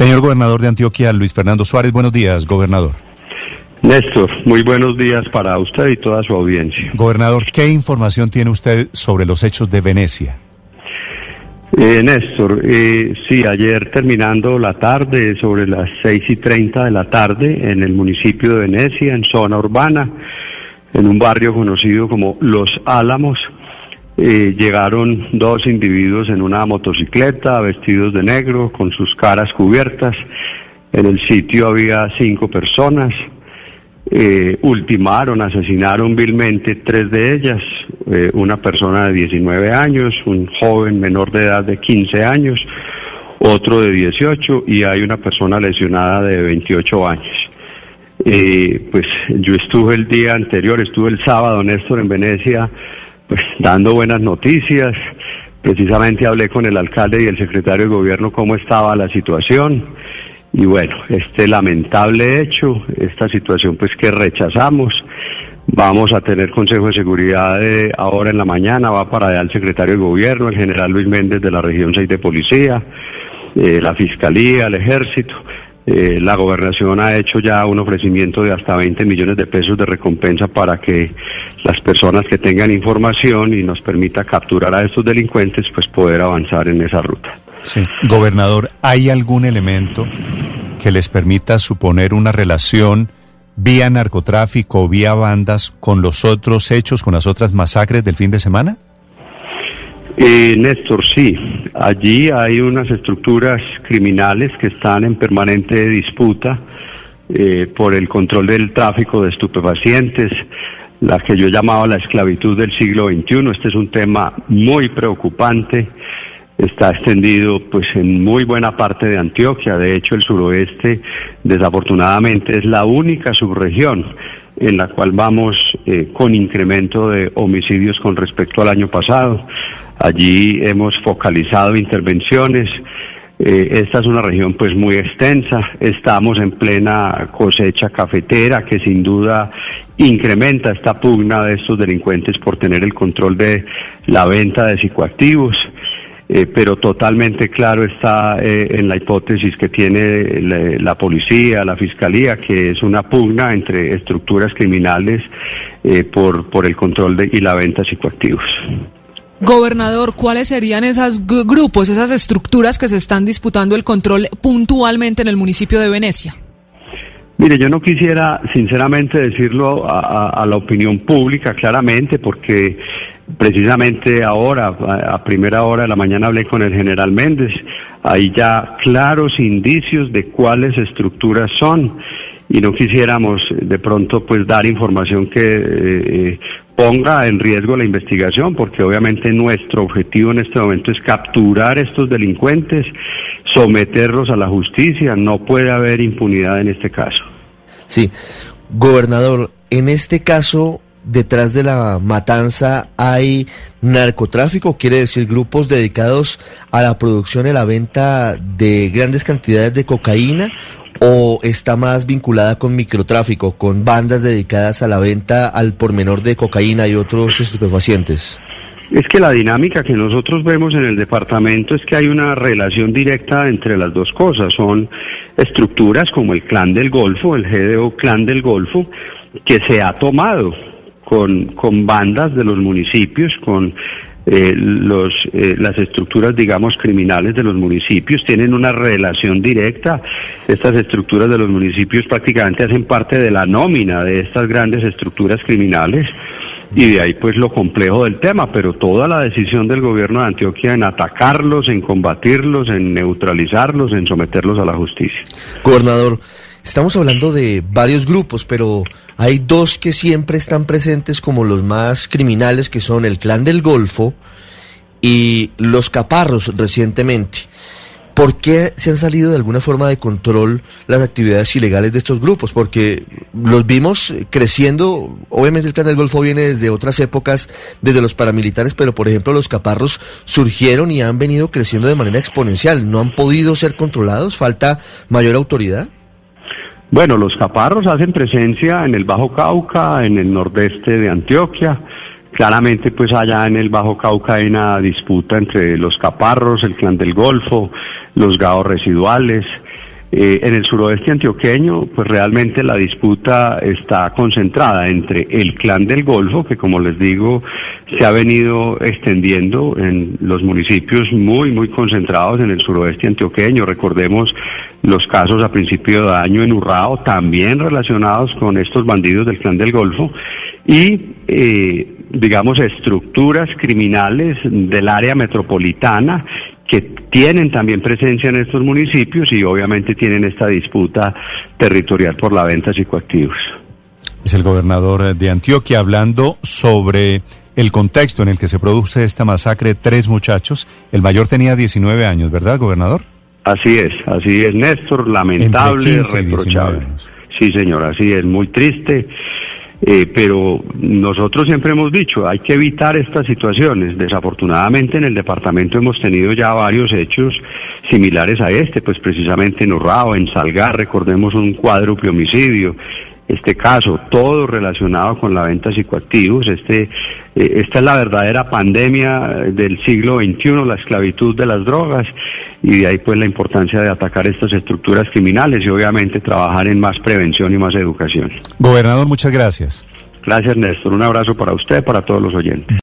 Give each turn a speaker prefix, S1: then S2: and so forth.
S1: Señor gobernador de Antioquia, Luis Fernando Suárez, buenos días, gobernador.
S2: Néstor, muy buenos días para usted y toda su audiencia.
S1: Gobernador, ¿qué información tiene usted sobre los hechos de Venecia?
S2: Eh, Néstor, eh, sí, ayer terminando la tarde, sobre las seis y treinta de la tarde, en el municipio de Venecia, en zona urbana, en un barrio conocido como Los Álamos, eh, llegaron dos individuos en una motocicleta, vestidos de negro, con sus caras cubiertas. En el sitio había cinco personas. Eh, ultimaron, asesinaron vilmente tres de ellas, eh, una persona de 19 años, un joven menor de edad de 15 años, otro de 18 y hay una persona lesionada de 28 años. Pues yo estuve el día anterior, estuve el sábado, Néstor, en Venecia, pues dando buenas noticias. Precisamente hablé con el alcalde y el secretario de gobierno cómo estaba la situación. Y bueno, este lamentable hecho, esta situación pues que rechazamos, vamos a tener Consejo de Seguridad ahora en la mañana, va para allá el secretario de Gobierno, el general Luis Méndez de la región 6 de Policía, eh, la Fiscalía, el Ejército. Eh, la gobernación ha hecho ya un ofrecimiento de hasta 20 millones de pesos de recompensa para que las personas que tengan información y nos permita capturar a estos delincuentes, pues poder avanzar en esa ruta.
S1: Sí. Gobernador, ¿hay algún elemento que les permita suponer una relación vía narcotráfico vía bandas con los otros hechos, con las otras masacres del fin de semana?
S2: Eh, Néstor, sí. Allí hay unas estructuras criminales que están en permanente disputa eh, por el control del tráfico de estupefacientes, la que yo llamaba la esclavitud del siglo XXI. Este es un tema muy preocupante está extendido pues en muy buena parte de Antioquia. De hecho, el suroeste desafortunadamente es la única subregión en la cual vamos eh, con incremento de homicidios con respecto al año pasado. Allí hemos focalizado intervenciones. Eh, esta es una región pues muy extensa. Estamos en plena cosecha cafetera que sin duda incrementa esta pugna de estos delincuentes por tener el control de la venta de psicoactivos. Eh, pero totalmente claro está eh, en la hipótesis que tiene la, policía, la fiscalía, que es una pugna entre estructuras criminales por, por el control de, y la venta de psicoactivos.
S3: Gobernador, ¿cuáles serían esos grupos, esas estructuras que se están disputando el control puntualmente en el municipio de Venecia?
S2: Mire, yo no quisiera sinceramente decirlo a, la opinión pública claramente porque precisamente ahora, a, primera hora de la mañana hablé con el general Méndez, hay ya claros indicios de cuáles estructuras son y no quisiéramos de pronto pues dar información que eh, ponga en riesgo la investigación, porque obviamente nuestro objetivo en este momento es capturar estos delincuentes, someterlos a la justicia, no puede haber impunidad en este caso.
S4: Sí, gobernador, en este caso, detrás de la matanza hay narcotráfico, quiere decir grupos dedicados a la producción y la venta de grandes cantidades de cocaína o está más vinculada con microtráfico, con bandas dedicadas a la venta al por menor de cocaína y otros estupefacientes?
S2: Es que la dinámica que nosotros vemos en el departamento es que hay una relación directa entre las dos cosas. Son estructuras como el Clan del Golfo, el GDO Clan del Golfo, que se ha tomado con, con bandas de los municipios, con eh, los, eh, las estructuras, digamos, criminales de los municipios tienen una relación directa. Estas estructuras de los municipios prácticamente hacen parte de la nómina de estas grandes estructuras criminales y de ahí pues lo complejo del tema, pero toda la decisión del gobierno de Antioquia en atacarlos, en combatirlos, en neutralizarlos, en someterlos a la justicia.
S4: Gobernador, estamos hablando de varios grupos, pero hay dos que siempre están presentes como los más criminales, que son el Clan del Golfo y los Caparros recientemente. ¿Por qué se han salido de alguna forma de control las actividades ilegales de estos grupos? Porque los vimos creciendo, obviamente el Clan del Golfo viene desde otras épocas, desde los paramilitares, pero por ejemplo los caparros surgieron y han venido creciendo de manera exponencial. ¿No han podido ser controlados? ¿Falta mayor autoridad?
S2: Bueno, los caparros hacen presencia en el Bajo Cauca, en el nordeste de Antioquia, Claramente, pues allá en el Bajo Cauca hay una disputa entre los caparros, el clan del Golfo, los gaos residuales. Eh, en el suroeste antioqueño, pues realmente la disputa está concentrada entre el clan del Golfo, que como les digo, se ha venido extendiendo en los municipios muy, muy concentrados en el suroeste antioqueño. Recordemos los casos a principio de año en Urrao, también relacionados con estos bandidos del clan del Golfo, y eh, digamos, estructuras criminales del área metropolitana que tienen también presencia en estos municipios y obviamente tienen esta disputa territorial por la venta de psicoactivos.
S1: Es el gobernador de Antioquia hablando sobre el contexto en el que se produce esta masacre, tres muchachos. El mayor tenía 19 años, ¿verdad, gobernador?
S2: Así es, así es, Néstor, lamentable, reprochable. Sí, señor, así es, muy triste. Eh, pero nosotros siempre hemos dicho, hay que evitar estas situaciones. Desafortunadamente en el departamento hemos tenido ya varios hechos similares a este, pues precisamente en Urrao, en Salgar, recordemos un cuádruple homicidio, este caso, todo relacionado con la venta de psicoactivos. Este, eh, esta es la verdadera pandemia del siglo XXI, la esclavitud de las drogas, y de ahí pues la importancia de atacar estas estructuras criminales y obviamente trabajar en más prevención y más educación.
S1: Gobernador, muchas gracias.
S2: Gracias, Néstor. Un abrazo para usted, para todos los oyentes.